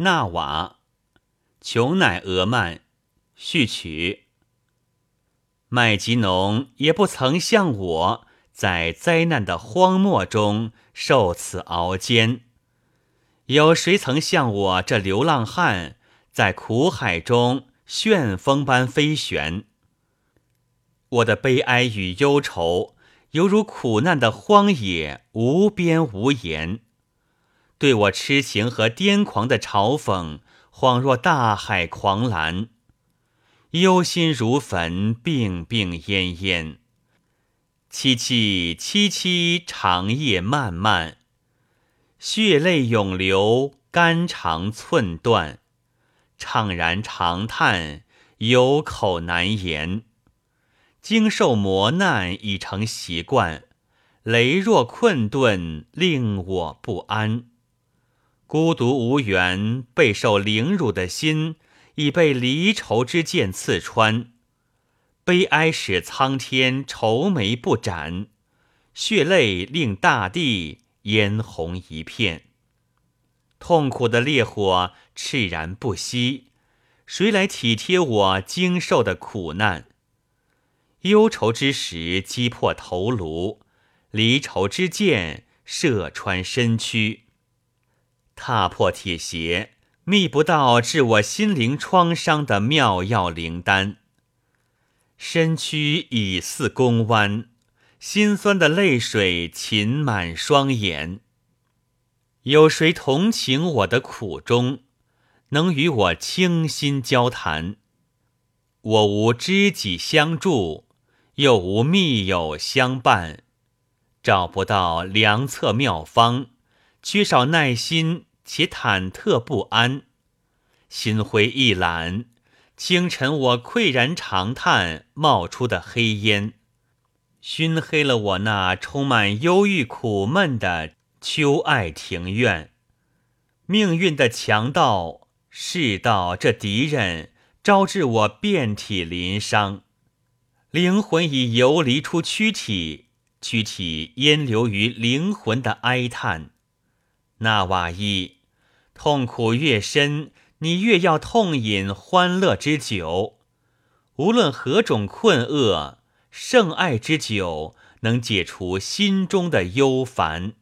纳瓦，琼乃俄曼，序曲。麦吉农也不曾像我在灾难的荒漠中受此熬煎，有谁曾像我这流浪汉在苦海中旋风般飞旋？我的悲哀与忧愁，犹如苦难的荒野，无边无沿。对我痴情和癫狂的嘲讽，恍若大海狂澜。忧心如焚，病病恹恹。凄凄凄凄，长夜漫漫。血泪涌流，肝肠寸断。怅然长叹，有口难言。经受磨难已成习惯，羸弱困顿令我不安。孤独无缘，备受凌辱的心已被离愁之剑刺穿，悲哀使苍天愁眉不展，血泪令大地嫣红一片。痛苦的烈火炽然不息，谁来体贴我经受的苦难？忧愁之时击破头颅，离愁之剑射穿身躯。踏破铁鞋，觅不到治我心灵创伤的妙药灵丹。身躯已似弓弯，心酸的泪水噙满双眼。有谁同情我的苦衷，能与我倾心交谈？我无知己相助，又无密友相伴，找不到良策妙方，缺少耐心。且忐忑不安，心灰意懒。清晨，我喟然长叹，冒出的黑烟，熏黑了我那充满忧郁苦闷的秋爱庭院。命运的强盗，世道这敌人，招致我遍体鳞伤，灵魂已游离出躯体，躯体淹流于灵魂的哀叹。那瓦伊。痛苦越深，你越要痛饮欢乐之酒。无论何种困厄，圣爱之酒能解除心中的忧烦。